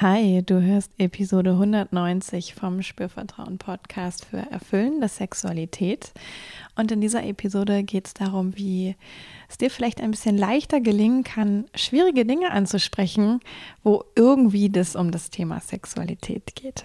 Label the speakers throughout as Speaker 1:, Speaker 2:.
Speaker 1: Hi, du hörst Episode 190 vom Spürvertrauen Podcast für erfüllende Sexualität. Und in dieser Episode geht es darum, wie es dir vielleicht ein bisschen leichter gelingen kann, schwierige Dinge anzusprechen, wo irgendwie das um das Thema Sexualität geht.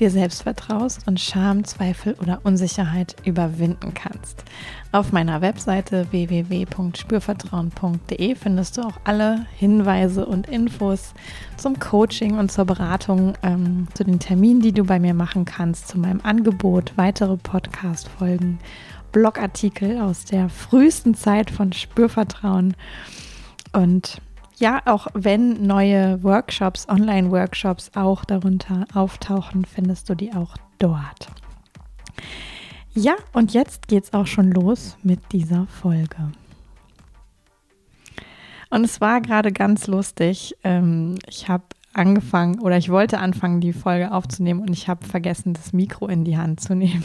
Speaker 1: dir selbst vertraust und Scham, Zweifel oder Unsicherheit überwinden kannst. Auf meiner Webseite www.spürvertrauen.de findest du auch alle Hinweise und Infos zum Coaching und zur Beratung, ähm, zu den Terminen, die du bei mir machen kannst, zu meinem Angebot, weitere Podcast-Folgen, Blogartikel aus der frühesten Zeit von Spürvertrauen und ja, auch wenn neue Workshops, Online-Workshops auch darunter auftauchen, findest du die auch dort. Ja, und jetzt geht's auch schon los mit dieser Folge. Und es war gerade ganz lustig. Ähm, ich habe angefangen oder ich wollte anfangen, die Folge aufzunehmen und ich habe vergessen, das Mikro in die Hand zu nehmen.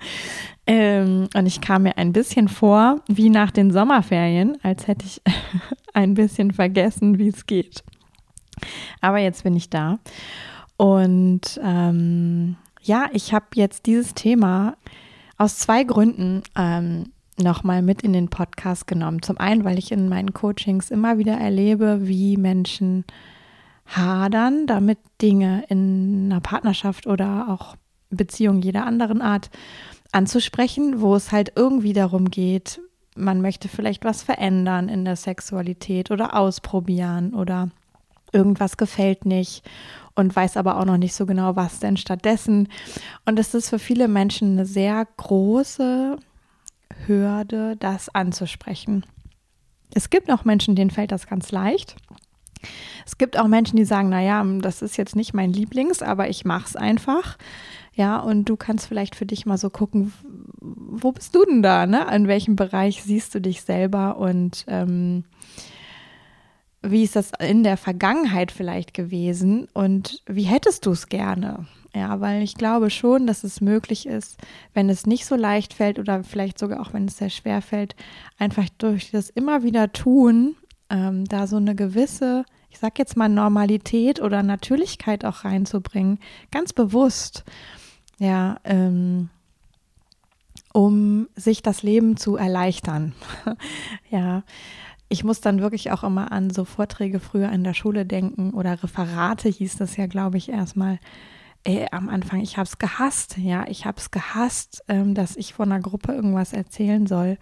Speaker 1: ähm, und ich kam mir ein bisschen vor wie nach den Sommerferien, als hätte ich ein bisschen vergessen, wie es geht. Aber jetzt bin ich da. Und ähm, ja, ich habe jetzt dieses Thema aus zwei Gründen ähm, nochmal mit in den Podcast genommen. Zum einen, weil ich in meinen Coachings immer wieder erlebe, wie Menschen hadern, damit Dinge in einer Partnerschaft oder auch Beziehung jeder anderen Art anzusprechen, wo es halt irgendwie darum geht, man möchte vielleicht was verändern in der Sexualität oder ausprobieren oder irgendwas gefällt nicht und weiß aber auch noch nicht so genau, was denn stattdessen. Und es ist für viele Menschen eine sehr große Hürde, das anzusprechen. Es gibt auch Menschen, denen fällt das ganz leicht. Es gibt auch Menschen, die sagen, naja, das ist jetzt nicht mein Lieblings, aber ich mache es einfach. Ja, und du kannst vielleicht für dich mal so gucken, wo bist du denn da, ne? In welchem Bereich siehst du dich selber und ähm, wie ist das in der Vergangenheit vielleicht gewesen und wie hättest du es gerne? Ja, weil ich glaube schon, dass es möglich ist, wenn es nicht so leicht fällt oder vielleicht sogar auch wenn es sehr schwer fällt, einfach durch das immer wieder tun, ähm, da so eine gewisse, ich sag jetzt mal Normalität oder Natürlichkeit auch reinzubringen, ganz bewusst, ja, ähm, um sich das Leben zu erleichtern. ja, ich muss dann wirklich auch immer an so Vorträge früher in der Schule denken oder Referate hieß das ja, glaube ich, erstmal. Ey, am Anfang, ich habe es gehasst, ja, ich habe es gehasst, ähm, dass ich von einer Gruppe irgendwas erzählen soll.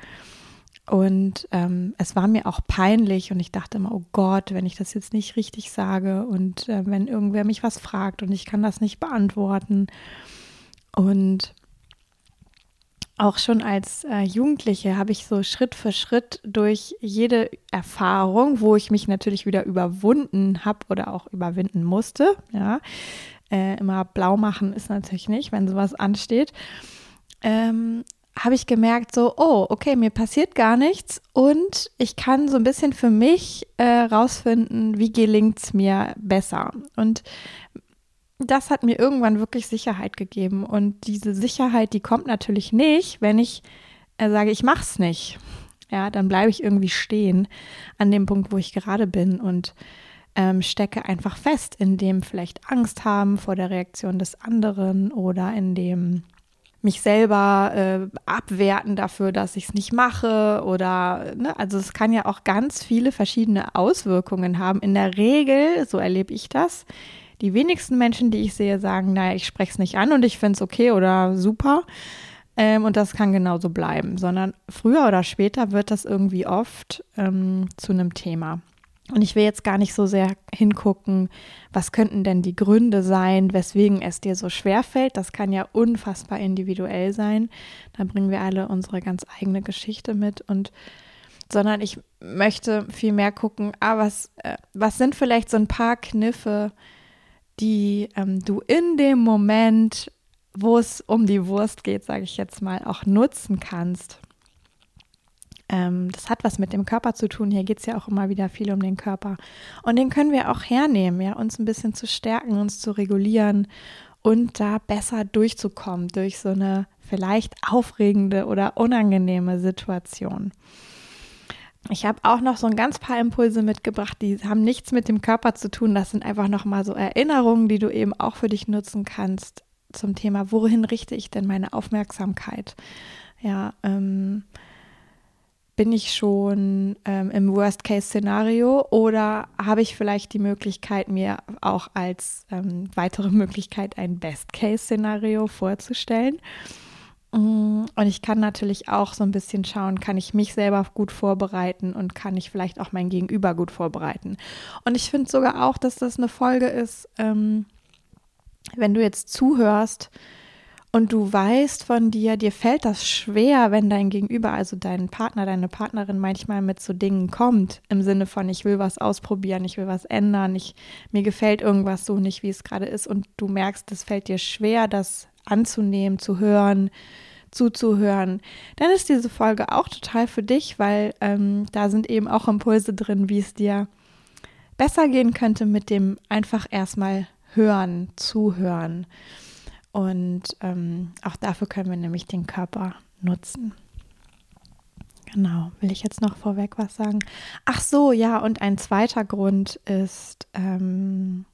Speaker 1: Und ähm, es war mir auch peinlich und ich dachte immer, oh Gott, wenn ich das jetzt nicht richtig sage und äh, wenn irgendwer mich was fragt und ich kann das nicht beantworten. Und auch schon als äh, Jugendliche habe ich so Schritt für Schritt durch jede Erfahrung, wo ich mich natürlich wieder überwunden habe oder auch überwinden musste, ja, äh, immer blau machen ist natürlich nicht, wenn sowas ansteht, ähm, habe ich gemerkt, so, oh, okay, mir passiert gar nichts und ich kann so ein bisschen für mich äh, rausfinden, wie gelingt es mir besser. Und das hat mir irgendwann wirklich Sicherheit gegeben. Und diese Sicherheit, die kommt natürlich nicht, wenn ich äh, sage, ich mache es nicht. Ja, dann bleibe ich irgendwie stehen an dem Punkt, wo ich gerade bin und ähm, stecke einfach fest, in dem vielleicht Angst haben vor der Reaktion des anderen oder in dem mich selber äh, abwerten dafür, dass ich es nicht mache oder ne, also es kann ja auch ganz viele verschiedene Auswirkungen haben. In der Regel, so erlebe ich das, die wenigsten Menschen, die ich sehe, sagen, naja, ich spreche es nicht an und ich finde es okay oder super. Ähm, und das kann genauso bleiben, sondern früher oder später wird das irgendwie oft ähm, zu einem Thema. Und ich will jetzt gar nicht so sehr hingucken, was könnten denn die Gründe sein, weswegen es dir so schwer fällt. Das kann ja unfassbar individuell sein. Da bringen wir alle unsere ganz eigene Geschichte mit und sondern ich möchte viel mehr gucken, ah, was, äh, was sind vielleicht so ein paar Kniffe, die ähm, du in dem Moment, wo es um die Wurst geht, sage ich jetzt mal, auch nutzen kannst. Ähm, das hat was mit dem Körper zu tun. Hier geht es ja auch immer wieder viel um den Körper. Und den können wir auch hernehmen, ja, uns ein bisschen zu stärken, uns zu regulieren und da besser durchzukommen durch so eine vielleicht aufregende oder unangenehme Situation. Ich habe auch noch so ein ganz paar Impulse mitgebracht, die haben nichts mit dem Körper zu tun. Das sind einfach nochmal so Erinnerungen, die du eben auch für dich nutzen kannst zum Thema, wohin richte ich denn meine Aufmerksamkeit? Ja, ähm, bin ich schon ähm, im Worst-Case-Szenario oder habe ich vielleicht die Möglichkeit, mir auch als ähm, weitere Möglichkeit ein Best-Case-Szenario vorzustellen? Mm, und ich kann natürlich auch so ein bisschen schauen, kann ich mich selber gut vorbereiten und kann ich vielleicht auch mein Gegenüber gut vorbereiten. Und ich finde sogar auch, dass das eine Folge ist, ähm, wenn du jetzt zuhörst und du weißt von dir, dir fällt das schwer, wenn dein Gegenüber, also dein Partner, deine Partnerin manchmal mit so Dingen kommt, im Sinne von, ich will was ausprobieren, ich will was ändern, ich, mir gefällt irgendwas so nicht, wie es gerade ist und du merkst, es fällt dir schwer, das anzunehmen, zu hören, zuzuhören, dann ist diese Folge auch total für dich, weil ähm, da sind eben auch Impulse drin, wie es dir besser gehen könnte mit dem einfach erstmal hören, zuhören. Und ähm, auch dafür können wir nämlich den Körper nutzen. Genau, will ich jetzt noch vorweg was sagen? Ach so, ja, und ein zweiter Grund ist, ähm,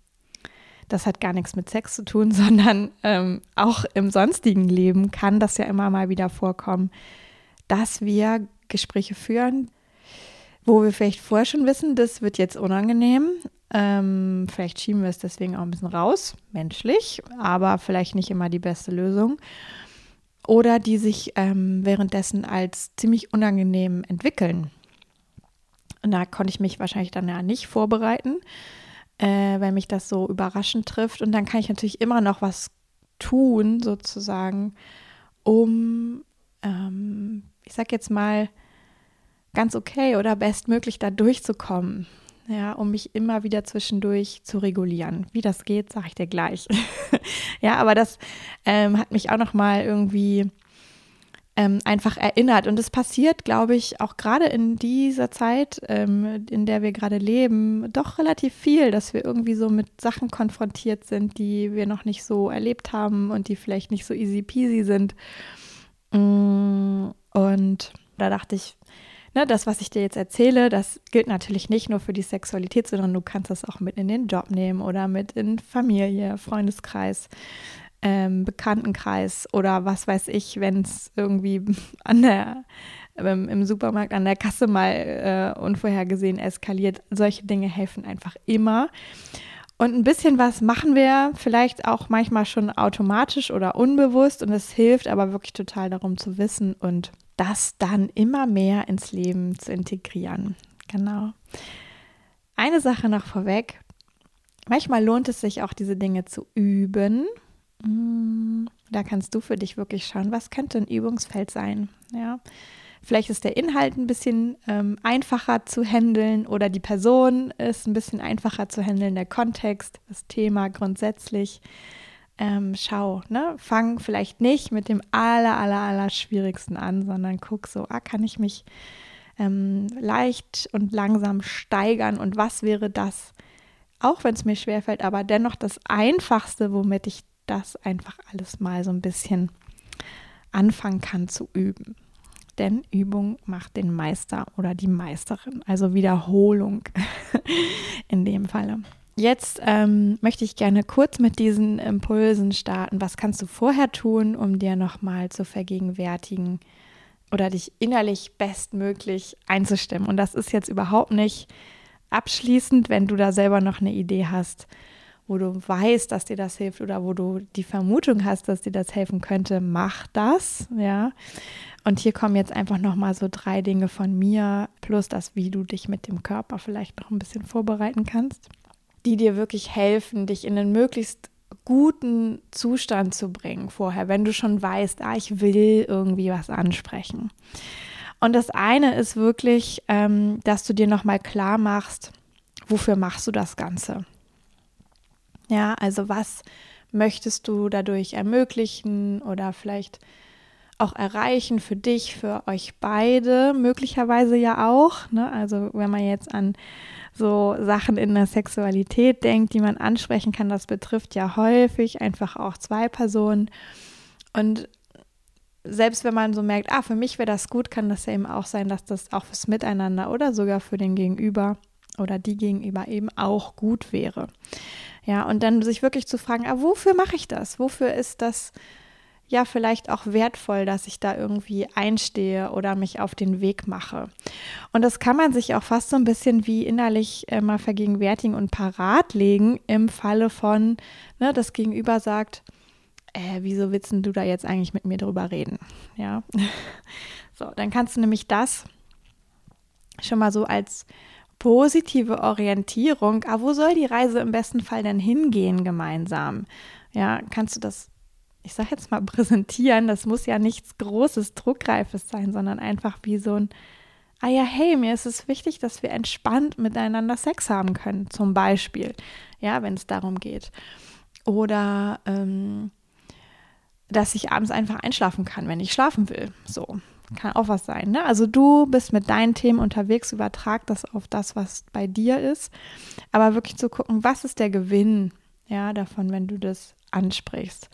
Speaker 1: das hat gar nichts mit Sex zu tun, sondern ähm, auch im sonstigen Leben kann das ja immer mal wieder vorkommen, dass wir Gespräche führen, wo wir vielleicht vorher schon wissen, das wird jetzt unangenehm. Ähm, vielleicht schieben wir es deswegen auch ein bisschen raus, menschlich, aber vielleicht nicht immer die beste Lösung. Oder die sich ähm, währenddessen als ziemlich unangenehm entwickeln. Und da konnte ich mich wahrscheinlich dann ja nicht vorbereiten äh, wenn mich das so überraschend trifft. Und dann kann ich natürlich immer noch was tun, sozusagen, um, ähm, ich sag jetzt mal, ganz okay oder bestmöglich da durchzukommen. Ja, um mich immer wieder zwischendurch zu regulieren. Wie das geht, sage ich dir gleich. ja, aber das ähm, hat mich auch noch mal irgendwie ähm, einfach erinnert. Und es passiert, glaube ich, auch gerade in dieser Zeit, ähm, in der wir gerade leben, doch relativ viel, dass wir irgendwie so mit Sachen konfrontiert sind, die wir noch nicht so erlebt haben und die vielleicht nicht so easy peasy sind. Mm, und da dachte ich, ne, das, was ich dir jetzt erzähle, das gilt natürlich nicht nur für die Sexualität, sondern du kannst das auch mit in den Job nehmen oder mit in Familie, Freundeskreis ähm, Bekanntenkreis oder was weiß ich, wenn es irgendwie an der ähm, im Supermarkt an der Kasse mal äh, unvorhergesehen eskaliert. Solche Dinge helfen einfach immer. Und ein bisschen was machen wir vielleicht auch manchmal schon automatisch oder unbewusst und es hilft aber wirklich total darum zu wissen und das dann immer mehr ins Leben zu integrieren. Genau. Eine Sache noch vorweg. Manchmal lohnt es sich auch, diese Dinge zu üben Mm, da kannst du für dich wirklich schauen, was könnte ein Übungsfeld sein. Ja, vielleicht ist der Inhalt ein bisschen ähm, einfacher zu handeln oder die Person ist ein bisschen einfacher zu handeln, der Kontext, das Thema grundsätzlich. Ähm, schau, ne? Fang vielleicht nicht mit dem aller, aller, aller schwierigsten an, sondern guck so, ah, kann ich mich ähm, leicht und langsam steigern und was wäre das, auch wenn es mir schwerfällt, aber dennoch das Einfachste, womit ich das einfach alles mal so ein bisschen anfangen kann zu üben. Denn Übung macht den Meister oder die Meisterin, also Wiederholung in dem Falle. Jetzt ähm, möchte ich gerne kurz mit diesen Impulsen starten. Was kannst du vorher tun, um dir nochmal zu vergegenwärtigen oder dich innerlich bestmöglich einzustimmen? Und das ist jetzt überhaupt nicht abschließend, wenn du da selber noch eine Idee hast wo du weißt, dass dir das hilft oder wo du die Vermutung hast, dass dir das helfen könnte, mach das, ja. Und hier kommen jetzt einfach noch mal so drei Dinge von mir plus das, wie du dich mit dem Körper vielleicht noch ein bisschen vorbereiten kannst, die dir wirklich helfen, dich in einen möglichst guten Zustand zu bringen vorher, wenn du schon weißt, ah, ich will irgendwie was ansprechen. Und das eine ist wirklich, ähm, dass du dir noch mal klar machst, wofür machst du das Ganze? Ja, also was möchtest du dadurch ermöglichen oder vielleicht auch erreichen für dich, für euch beide, möglicherweise ja auch. Ne? Also wenn man jetzt an so Sachen in der Sexualität denkt, die man ansprechen kann, das betrifft ja häufig einfach auch zwei Personen. Und selbst wenn man so merkt, ah, für mich wäre das gut, kann das ja eben auch sein, dass das auch fürs Miteinander oder sogar für den Gegenüber oder die Gegenüber eben auch gut wäre. Ja, und dann sich wirklich zu fragen, ah, wofür mache ich das? Wofür ist das ja vielleicht auch wertvoll, dass ich da irgendwie einstehe oder mich auf den Weg mache. Und das kann man sich auch fast so ein bisschen wie innerlich äh, mal vergegenwärtigen und parat legen im Falle von, ne, das Gegenüber sagt, äh, wieso willst du da jetzt eigentlich mit mir drüber reden? Ja, so, dann kannst du nämlich das schon mal so als positive Orientierung, ah, wo soll die Reise im besten Fall denn hingehen gemeinsam? Ja, kannst du das ich sage jetzt mal präsentieren, das muss ja nichts Großes, Druckreifes sein, sondern einfach wie so ein, ah ja, hey, mir ist es wichtig, dass wir entspannt miteinander Sex haben können, zum Beispiel, ja, wenn es darum geht. Oder ähm, dass ich abends einfach einschlafen kann, wenn ich schlafen will. So, kann auch was sein. Ne? Also du bist mit deinen Themen unterwegs, übertrag das auf das, was bei dir ist. Aber wirklich zu gucken, was ist der Gewinn ja, davon, wenn du das ansprichst.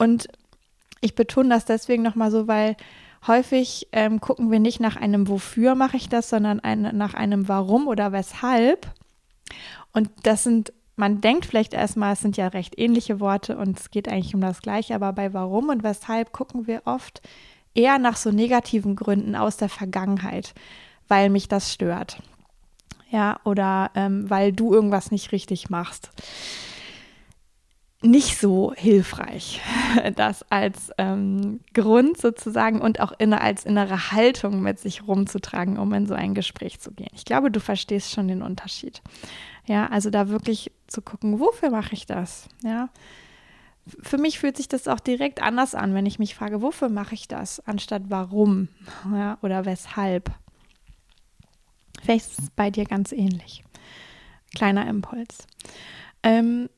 Speaker 1: Und ich betone das deswegen nochmal so, weil häufig ähm, gucken wir nicht nach einem Wofür mache ich das, sondern ein, nach einem Warum oder Weshalb. Und das sind, man denkt vielleicht erstmal, es sind ja recht ähnliche Worte und es geht eigentlich um das Gleiche, aber bei Warum und Weshalb gucken wir oft eher nach so negativen Gründen aus der Vergangenheit, weil mich das stört. Ja, oder ähm, weil du irgendwas nicht richtig machst nicht so hilfreich, das als ähm, Grund sozusagen und auch inne, als innere Haltung mit sich rumzutragen, um in so ein Gespräch zu gehen. Ich glaube, du verstehst schon den Unterschied. Ja, also da wirklich zu gucken, wofür mache ich das? Ja. Für mich fühlt sich das auch direkt anders an, wenn ich mich frage, wofür mache ich das, anstatt warum ja, oder weshalb. Vielleicht ist es bei dir ganz ähnlich. Kleiner Impuls. Ähm,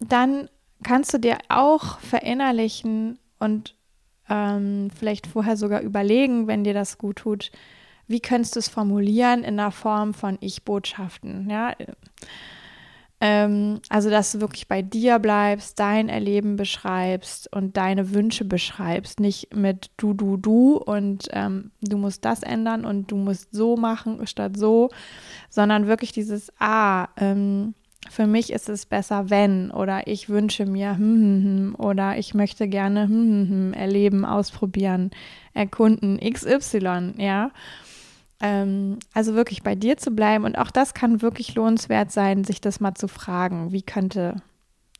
Speaker 1: dann kannst du dir auch verinnerlichen und ähm, vielleicht vorher sogar überlegen, wenn dir das gut tut, wie könntest du es formulieren in der Form von Ich-Botschaften, ja. Ähm, also, dass du wirklich bei dir bleibst, dein Erleben beschreibst und deine Wünsche beschreibst, nicht mit du, du, du und ähm, du musst das ändern und du musst so machen statt so, sondern wirklich dieses Ah, ähm, für mich ist es besser, wenn oder ich wünsche mir hm, hm, hm, oder ich möchte gerne hm, hm, hm, erleben, ausprobieren, erkunden, XY, ja. Ähm, also wirklich bei dir zu bleiben und auch das kann wirklich lohnenswert sein, sich das mal zu fragen, wie könnte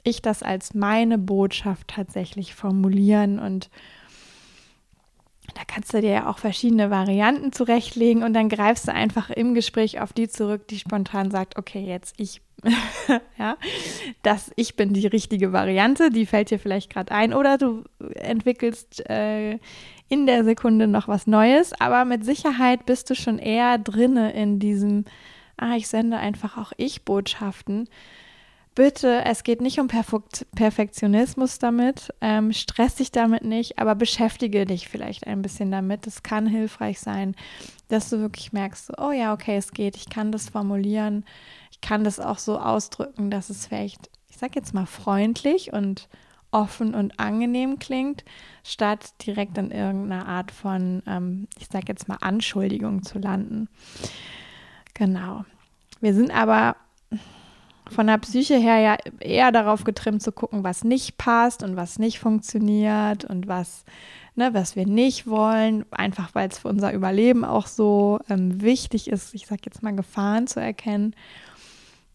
Speaker 1: ich das als meine Botschaft tatsächlich formulieren und da kannst du dir ja auch verschiedene Varianten zurechtlegen und dann greifst du einfach im Gespräch auf die zurück, die spontan sagt, okay, jetzt ich ja, dass ich bin die richtige Variante, die fällt dir vielleicht gerade ein oder du entwickelst äh, in der Sekunde noch was Neues, aber mit Sicherheit bist du schon eher drinne in diesem, ah, ich sende einfach auch Ich-Botschaften. Bitte, es geht nicht um Perfekt Perfektionismus damit, ähm, stress dich damit nicht, aber beschäftige dich vielleicht ein bisschen damit. Es kann hilfreich sein, dass du wirklich merkst, oh ja, okay, es geht, ich kann das formulieren, kann das auch so ausdrücken, dass es vielleicht, ich sag jetzt mal, freundlich und offen und angenehm klingt, statt direkt in irgendeiner Art von, ähm, ich sag jetzt mal, Anschuldigung zu landen. Genau. Wir sind aber von der Psyche her ja eher darauf getrimmt zu gucken, was nicht passt und was nicht funktioniert und was, ne, was wir nicht wollen, einfach weil es für unser Überleben auch so ähm, wichtig ist, ich sag jetzt mal, Gefahren zu erkennen.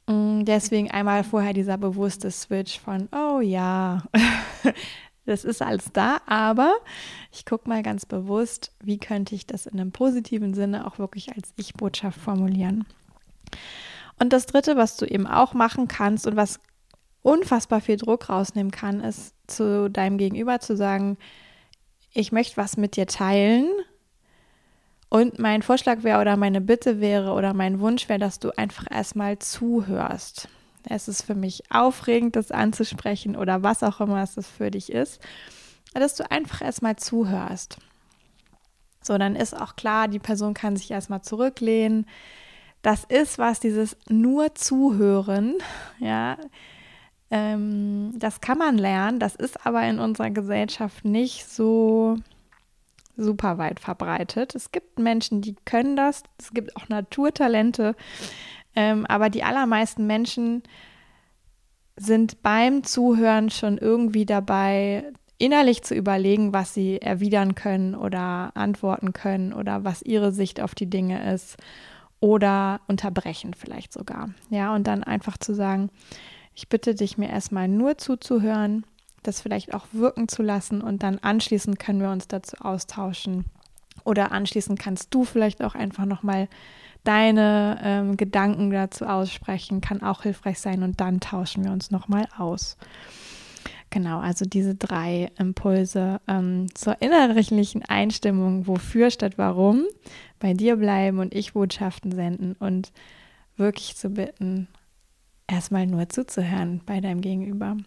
Speaker 1: Mm, deswegen einmal vorher dieser bewusste Switch von, oh ja, das ist alles da, aber ich gucke mal ganz bewusst, wie könnte ich das in einem positiven Sinne auch wirklich als Ich-Botschaft formulieren. Und das Dritte, was du eben auch machen kannst und was unfassbar viel Druck rausnehmen kann, ist zu deinem Gegenüber zu sagen, ich möchte was mit dir teilen und mein Vorschlag wäre oder meine Bitte wäre oder mein Wunsch wäre, dass du einfach erstmal zuhörst. es ist für mich aufregend, das anzusprechen oder was auch immer es für dich ist, dass du einfach erstmal zuhörst. So, dann ist auch klar, die Person kann sich erstmal zurücklehnen. Das ist was, dieses nur zuhören, ja, ähm, das kann man lernen, das ist aber in unserer Gesellschaft nicht so super weit verbreitet. Es gibt Menschen, die können das, es gibt auch Naturtalente, ähm, aber die allermeisten Menschen sind beim Zuhören schon irgendwie dabei, innerlich zu überlegen, was sie erwidern können oder antworten können oder was ihre Sicht auf die Dinge ist oder unterbrechen vielleicht sogar. Ja, und dann einfach zu sagen, ich bitte dich, mir erstmal nur zuzuhören, das vielleicht auch wirken zu lassen und dann anschließend können wir uns dazu austauschen. Oder anschließend kannst du vielleicht auch einfach nochmal deine ähm, Gedanken dazu aussprechen, kann auch hilfreich sein und dann tauschen wir uns nochmal aus. Genau, also diese drei Impulse ähm, zur innerlichen Einstimmung, wofür statt warum, bei dir bleiben und ich Botschaften senden und wirklich zu bitten, erstmal nur zuzuhören bei deinem Gegenüber.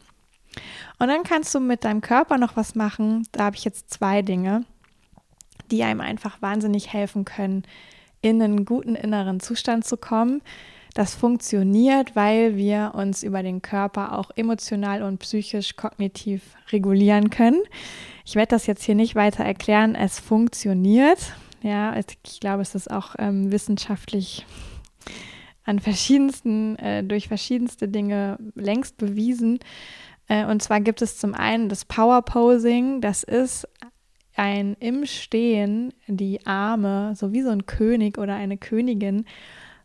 Speaker 1: Und dann kannst du mit deinem Körper noch was machen. Da habe ich jetzt zwei Dinge, die einem einfach wahnsinnig helfen können, in einen guten inneren Zustand zu kommen. Das funktioniert, weil wir uns über den Körper auch emotional und psychisch kognitiv regulieren können. Ich werde das jetzt hier nicht weiter erklären. Es funktioniert. Ja, ich glaube, es ist auch ähm, wissenschaftlich an verschiedensten, äh, durch verschiedenste Dinge längst bewiesen. Äh, und zwar gibt es zum einen das Power Posing, das ist ein im Stehen die Arme, so wie so ein König oder eine Königin,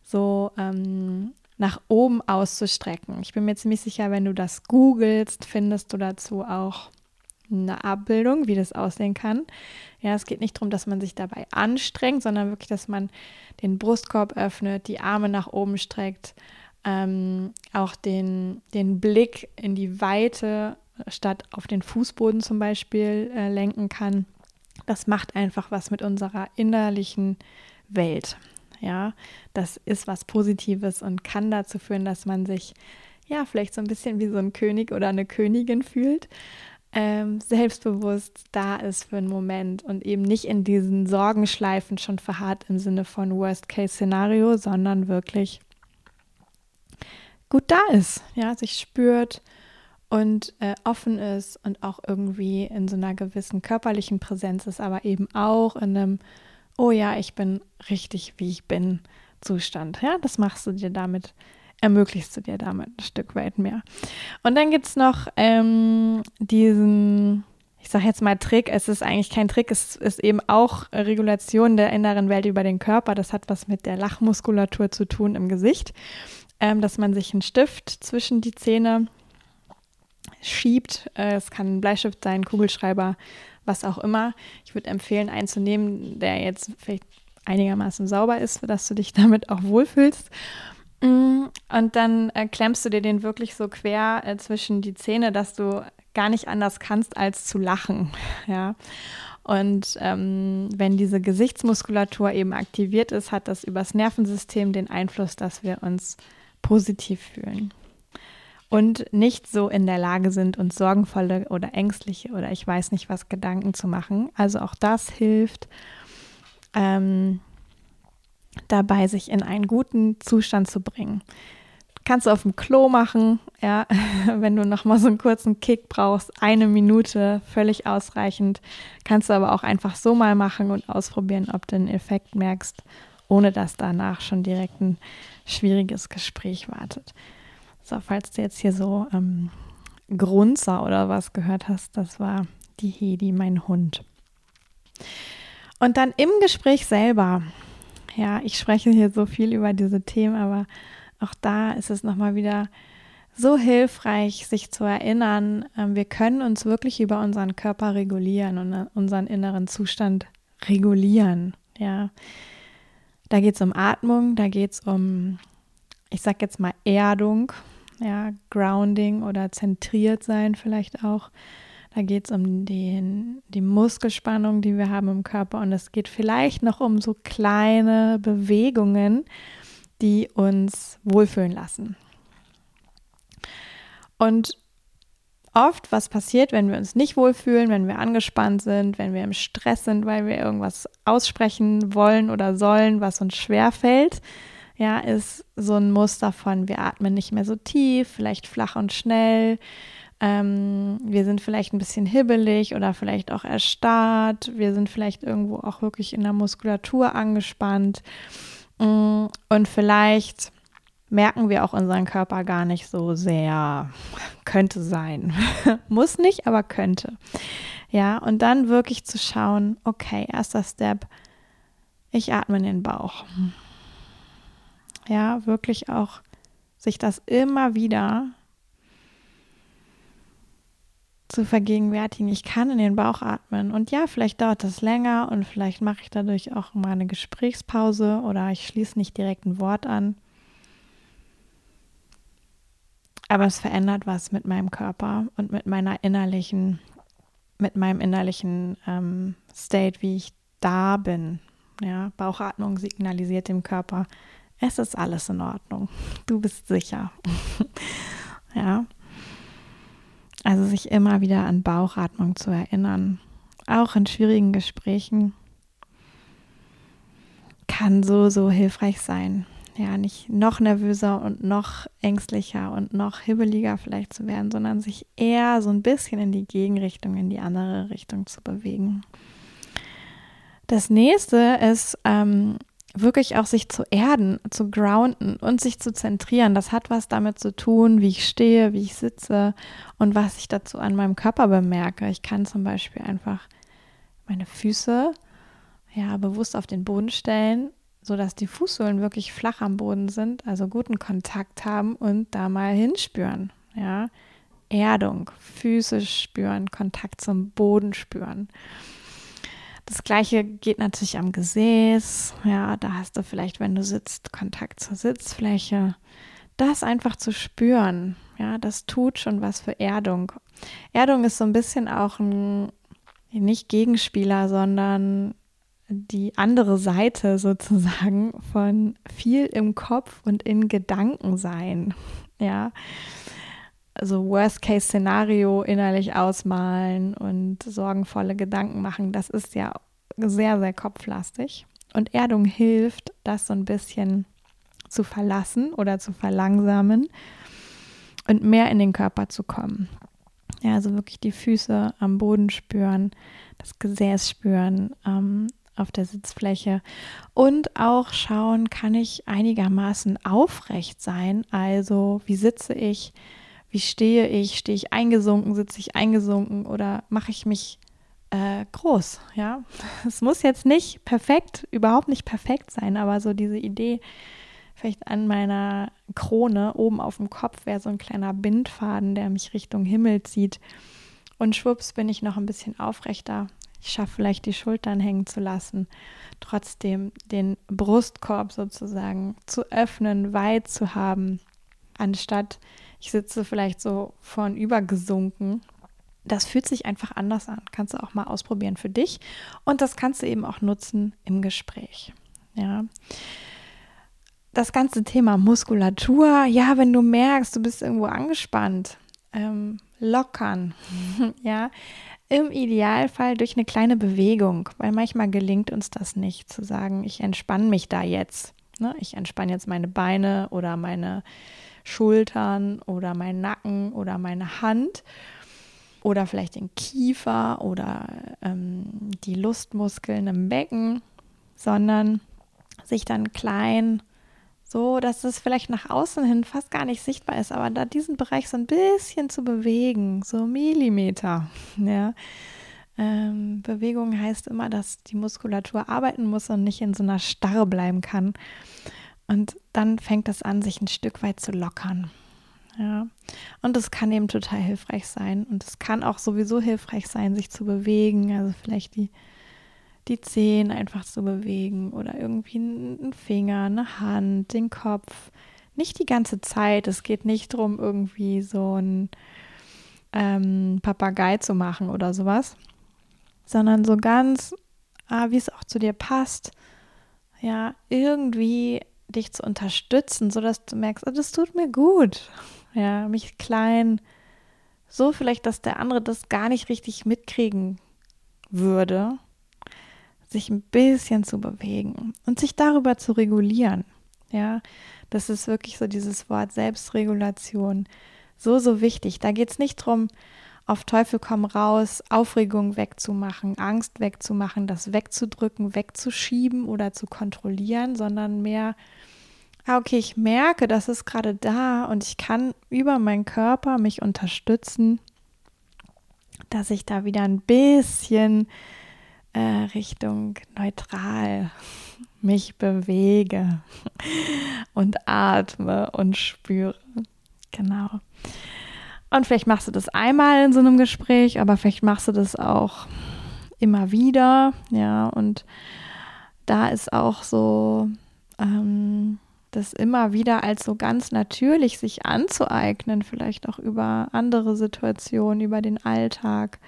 Speaker 1: so ähm, nach oben auszustrecken. Ich bin mir ziemlich sicher, wenn du das googelst, findest du dazu auch eine Abbildung, wie das aussehen kann. Ja, es geht nicht darum, dass man sich dabei anstrengt, sondern wirklich, dass man den Brustkorb öffnet, die Arme nach oben streckt, ähm, auch den, den Blick in die Weite statt auf den Fußboden zum Beispiel äh, lenken kann. Das macht einfach was mit unserer innerlichen Welt. Ja, das ist was Positives und kann dazu führen, dass man sich ja vielleicht so ein bisschen wie so ein König oder eine Königin fühlt ähm, selbstbewusst da ist für einen Moment und eben nicht in diesen Sorgenschleifen schon verharrt im Sinne von Worst-Case-Szenario, sondern wirklich gut da ist, ja, sich spürt und äh, offen ist und auch irgendwie in so einer gewissen körperlichen Präsenz ist, aber eben auch in einem, oh ja, ich bin richtig, wie ich bin, Zustand. Ja, das machst du dir damit ermöglichst du dir damit ein Stück weit mehr. Und dann gibt es noch ähm, diesen, ich sage jetzt mal Trick, es ist eigentlich kein Trick, es ist eben auch Regulation der inneren Welt über den Körper. Das hat was mit der Lachmuskulatur zu tun im Gesicht, ähm, dass man sich einen Stift zwischen die Zähne schiebt. Äh, es kann ein Bleistift sein, Kugelschreiber, was auch immer. Ich würde empfehlen, einen zu nehmen, der jetzt vielleicht einigermaßen sauber ist, dass du dich damit auch wohlfühlst. Mm, und dann äh, klemmst du dir den wirklich so quer äh, zwischen die Zähne, dass du gar nicht anders kannst, als zu lachen. Ja. Und ähm, wenn diese Gesichtsmuskulatur eben aktiviert ist, hat das übers Nervensystem den Einfluss, dass wir uns positiv fühlen und nicht so in der Lage sind, uns sorgenvolle oder ängstliche oder ich weiß nicht was Gedanken zu machen. Also auch das hilft. Ähm, dabei, sich in einen guten Zustand zu bringen. Kannst du auf dem Klo machen, ja, wenn du nochmal so einen kurzen Kick brauchst, eine Minute, völlig ausreichend. Kannst du aber auch einfach so mal machen und ausprobieren, ob du einen Effekt merkst, ohne dass danach schon direkt ein schwieriges Gespräch wartet. So, falls du jetzt hier so ähm, Grunzer oder was gehört hast, das war die Hedi, mein Hund. Und dann im Gespräch selber ja, ich spreche hier so viel über diese Themen, aber auch da ist es nochmal wieder so hilfreich, sich zu erinnern, ähm, wir können uns wirklich über unseren Körper regulieren und äh, unseren inneren Zustand regulieren. Ja, da geht es um Atmung, da geht es um, ich sag jetzt mal Erdung, ja, Grounding oder zentriert sein vielleicht auch. Da geht es um den, die Muskelspannung, die wir haben im Körper. Und es geht vielleicht noch um so kleine Bewegungen, die uns wohlfühlen lassen. Und oft, was passiert, wenn wir uns nicht wohlfühlen, wenn wir angespannt sind, wenn wir im Stress sind, weil wir irgendwas aussprechen wollen oder sollen, was uns schwer fällt, ja, ist so ein Muster von, wir atmen nicht mehr so tief, vielleicht flach und schnell. Ähm, wir sind vielleicht ein bisschen hibbelig oder vielleicht auch erstarrt. Wir sind vielleicht irgendwo auch wirklich in der Muskulatur angespannt. Mm, und vielleicht merken wir auch unseren Körper gar nicht so sehr. Könnte sein. Muss nicht, aber könnte. Ja, und dann wirklich zu schauen, okay, erster Step, ich atme in den Bauch. Ja, wirklich auch sich das immer wieder zu vergegenwärtigen. Ich kann in den Bauch atmen. Und ja, vielleicht dauert das länger und vielleicht mache ich dadurch auch mal eine Gesprächspause oder ich schließe nicht direkt ein Wort an. Aber es verändert was mit meinem Körper und mit meiner innerlichen, mit meinem innerlichen ähm, State, wie ich da bin. Ja, Bauchatmung signalisiert dem Körper, es ist alles in Ordnung. Du bist sicher. ja. Also sich immer wieder an Bauchatmung zu erinnern, auch in schwierigen Gesprächen, kann so, so hilfreich sein ja, nicht noch nervöser und noch ängstlicher und noch hibbeliger vielleicht zu werden, sondern sich eher so ein bisschen in die Gegenrichtung, in die andere Richtung zu bewegen. Das nächste ist ähm, wirklich auch sich zu erden, zu grounden und sich zu zentrieren. Das hat was damit zu tun, wie ich stehe, wie ich sitze und was ich dazu an meinem Körper bemerke. Ich kann zum Beispiel einfach meine Füße ja bewusst auf den Boden stellen sodass die Fußsohlen wirklich flach am Boden sind, also guten Kontakt haben und da mal hinspüren. Ja, Erdung, Füße spüren, Kontakt zum Boden spüren. Das gleiche geht natürlich am Gesäß. Ja, da hast du vielleicht, wenn du sitzt, Kontakt zur Sitzfläche. Das einfach zu spüren, ja, das tut schon was für Erdung. Erdung ist so ein bisschen auch ein nicht Gegenspieler, sondern die andere Seite sozusagen von viel im Kopf und in Gedanken sein. Ja. Also Worst-Case-Szenario innerlich ausmalen und sorgenvolle Gedanken machen, das ist ja sehr, sehr kopflastig. Und Erdung hilft, das so ein bisschen zu verlassen oder zu verlangsamen und mehr in den Körper zu kommen. Ja, also wirklich die Füße am Boden spüren, das Gesäß spüren, ähm, auf der Sitzfläche und auch schauen, kann ich einigermaßen aufrecht sein? Also, wie sitze ich? Wie stehe ich? Stehe ich eingesunken? Sitze ich eingesunken? Oder mache ich mich äh, groß? Ja, es muss jetzt nicht perfekt, überhaupt nicht perfekt sein, aber so diese Idee, vielleicht an meiner Krone oben auf dem Kopf wäre so ein kleiner Bindfaden, der mich Richtung Himmel zieht. Und schwupps bin ich noch ein bisschen aufrechter ich schaffe vielleicht die Schultern hängen zu lassen, trotzdem den Brustkorb sozusagen zu öffnen, weit zu haben, anstatt ich sitze vielleicht so vornüber gesunken. Das fühlt sich einfach anders an. Kannst du auch mal ausprobieren für dich und das kannst du eben auch nutzen im Gespräch. Ja das ganze Thema Muskulatur, ja, wenn du merkst, du bist irgendwo angespannt, ähm, lockern, ja, im Idealfall durch eine kleine Bewegung, weil manchmal gelingt uns das nicht, zu sagen, ich entspanne mich da jetzt. Ne? Ich entspanne jetzt meine Beine oder meine Schultern oder meinen Nacken oder meine Hand oder vielleicht den Kiefer oder ähm, die Lustmuskeln im Becken, sondern sich dann klein so, dass es vielleicht nach außen hin fast gar nicht sichtbar ist, aber da diesen Bereich so ein bisschen zu bewegen, so Millimeter, ja. Ähm, Bewegung heißt immer, dass die Muskulatur arbeiten muss und nicht in so einer Starre bleiben kann. Und dann fängt es an, sich ein Stück weit zu lockern. Ja. Und es kann eben total hilfreich sein. Und es kann auch sowieso hilfreich sein, sich zu bewegen. Also vielleicht die die Zehen einfach zu bewegen oder irgendwie einen Finger, eine Hand, den Kopf. Nicht die ganze Zeit. Es geht nicht darum, irgendwie so ein ähm, Papagei zu machen oder sowas, sondern so ganz, ah, wie es auch zu dir passt. Ja, irgendwie dich zu unterstützen, sodass du merkst, oh, das tut mir gut. Ja, mich klein, so vielleicht, dass der andere das gar nicht richtig mitkriegen würde, sich ein bisschen zu bewegen und sich darüber zu regulieren. Ja, das ist wirklich so dieses Wort Selbstregulation. So, so wichtig. Da geht es nicht darum, auf Teufel komm raus, Aufregung wegzumachen, Angst wegzumachen, das wegzudrücken, wegzuschieben oder zu kontrollieren, sondern mehr, ah, okay, ich merke, das ist gerade da und ich kann über meinen Körper mich unterstützen, dass ich da wieder ein bisschen äh, Richtung neutral mich bewege und atme und spüre. Genau. Und vielleicht machst du das einmal in so einem Gespräch, aber vielleicht machst du das auch immer wieder. Ja, und da ist auch so, ähm, das immer wieder als so ganz natürlich sich anzueignen, vielleicht auch über andere Situationen, über den Alltag,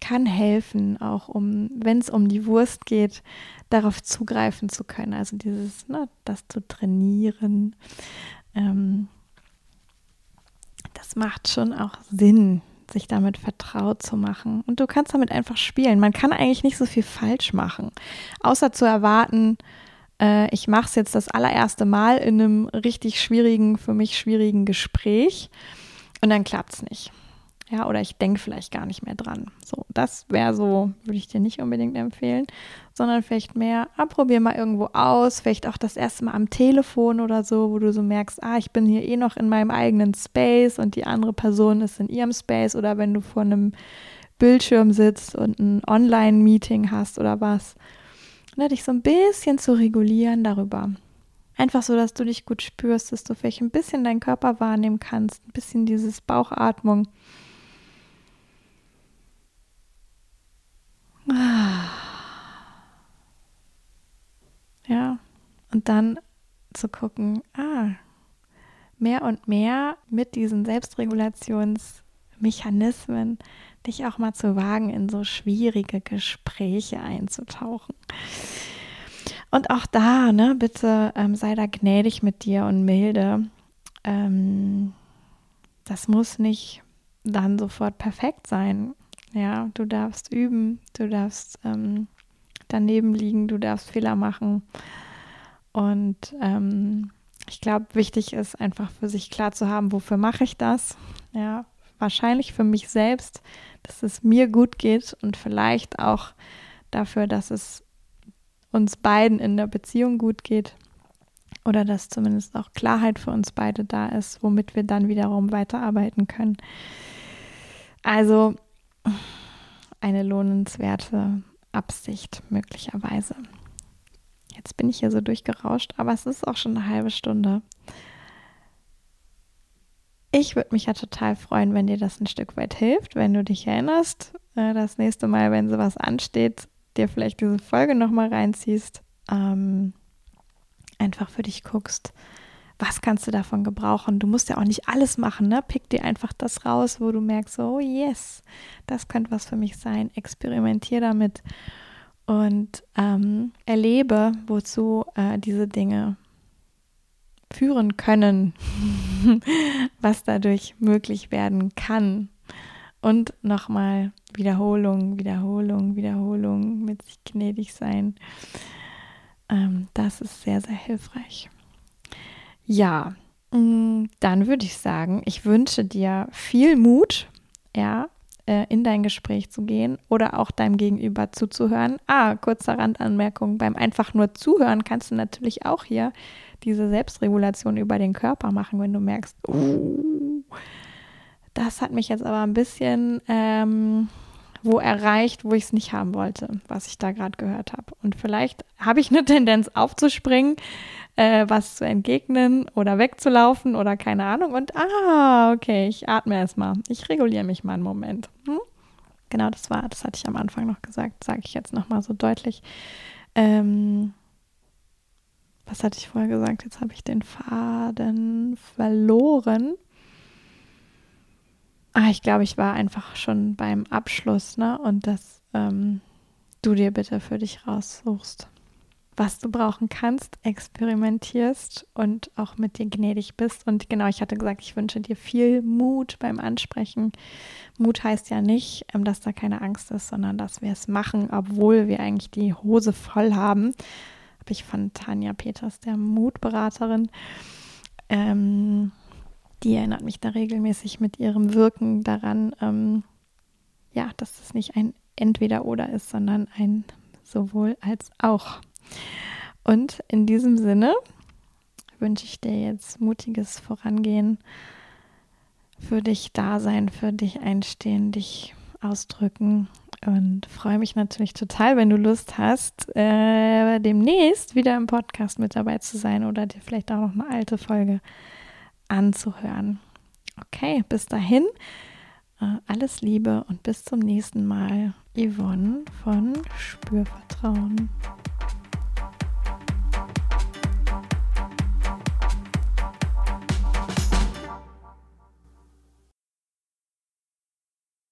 Speaker 1: kann helfen, auch um, wenn es um die Wurst geht, darauf zugreifen zu können. Also dieses, ne, das zu trainieren. Ähm, macht schon auch Sinn, sich damit vertraut zu machen. Und du kannst damit einfach spielen. Man kann eigentlich nicht so viel falsch machen, außer zu erwarten, äh, ich mache es jetzt das allererste Mal in einem richtig schwierigen, für mich schwierigen Gespräch und dann klappt es nicht. Ja, oder ich denke vielleicht gar nicht mehr dran. So, das wäre so, würde ich dir nicht unbedingt empfehlen, sondern vielleicht mehr, ah, probier mal irgendwo aus, vielleicht auch das erste Mal am Telefon oder so, wo du so merkst, ah, ich bin hier eh noch in meinem eigenen Space und die andere Person ist in ihrem Space oder wenn du vor einem Bildschirm sitzt und ein Online-Meeting hast oder was. Ne, dich so ein bisschen zu regulieren darüber. Einfach so, dass du dich gut spürst, dass du vielleicht ein bisschen deinen Körper wahrnehmen kannst, ein bisschen dieses Bauchatmung Ja, und dann zu gucken, ah, mehr und mehr mit diesen Selbstregulationsmechanismen dich auch mal zu wagen, in so schwierige Gespräche einzutauchen. Und auch da, ne, bitte ähm, sei da gnädig mit dir und milde. Ähm, das muss nicht dann sofort perfekt sein. Ja, du darfst üben, du darfst ähm, daneben liegen, du darfst Fehler machen. Und ähm, ich glaube, wichtig ist einfach für sich klar zu haben, wofür mache ich das? Ja, wahrscheinlich für mich selbst, dass es mir gut geht und vielleicht auch dafür, dass es uns beiden in der Beziehung gut geht oder dass zumindest auch Klarheit für uns beide da ist, womit wir dann wiederum weiterarbeiten können. Also eine lohnenswerte Absicht möglicherweise. Jetzt bin ich hier so durchgerauscht, aber es ist auch schon eine halbe Stunde. Ich würde mich ja total freuen, wenn dir das ein Stück weit hilft, wenn du dich erinnerst, äh, das nächste Mal, wenn sowas ansteht, dir vielleicht diese Folge nochmal reinziehst, ähm, einfach für dich guckst, was kannst du davon gebrauchen? Du musst ja auch nicht alles machen, ne? Pick dir einfach das raus, wo du merkst, oh yes, das könnte was für mich sein. Experimentier damit und ähm, erlebe, wozu äh, diese Dinge führen können, was dadurch möglich werden kann. Und nochmal Wiederholung, Wiederholung, Wiederholung, mit sich gnädig sein. Ähm, das ist sehr, sehr hilfreich. Ja, mm, dann würde ich sagen, ich wünsche dir viel Mut, ja, äh, in dein Gespräch zu gehen oder auch deinem Gegenüber zuzuhören. Ah, kurzer Randanmerkung, beim einfach nur zuhören kannst du natürlich auch hier diese Selbstregulation über den Körper machen, wenn du merkst, oh, das hat mich jetzt aber ein bisschen ähm, wo erreicht, wo ich es nicht haben wollte, was ich da gerade gehört habe. Und vielleicht habe ich eine Tendenz aufzuspringen, äh, was zu entgegnen oder wegzulaufen oder keine Ahnung. Und ah, okay, ich atme erstmal. Ich reguliere mich mal einen Moment. Hm? Genau, das war, das hatte ich am Anfang noch gesagt, sage ich jetzt nochmal so deutlich. Ähm, was hatte ich vorher gesagt? Jetzt habe ich den Faden verloren. Ah, ich glaube, ich war einfach schon beim Abschluss, ne? Und dass ähm, du dir bitte für dich raussuchst was du brauchen kannst, experimentierst und auch mit dir gnädig bist. Und genau, ich hatte gesagt, ich wünsche dir viel Mut beim Ansprechen. Mut heißt ja nicht, ähm, dass da keine Angst ist, sondern dass wir es machen, obwohl wir eigentlich die Hose voll haben. Habe ich von Tanja Peters, der Mutberaterin. Ähm, die erinnert mich da regelmäßig mit ihrem Wirken daran, ähm, ja, dass es nicht ein Entweder-Oder ist, sondern ein sowohl als auch. Und in diesem Sinne wünsche ich dir jetzt mutiges Vorangehen, für dich da sein, für dich einstehen, dich ausdrücken und freue mich natürlich total, wenn du Lust hast, äh, demnächst wieder im Podcast mit dabei zu sein oder dir vielleicht auch noch eine alte Folge anzuhören. Okay, bis dahin, äh, alles Liebe und bis zum nächsten Mal. Yvonne von Spürvertrauen.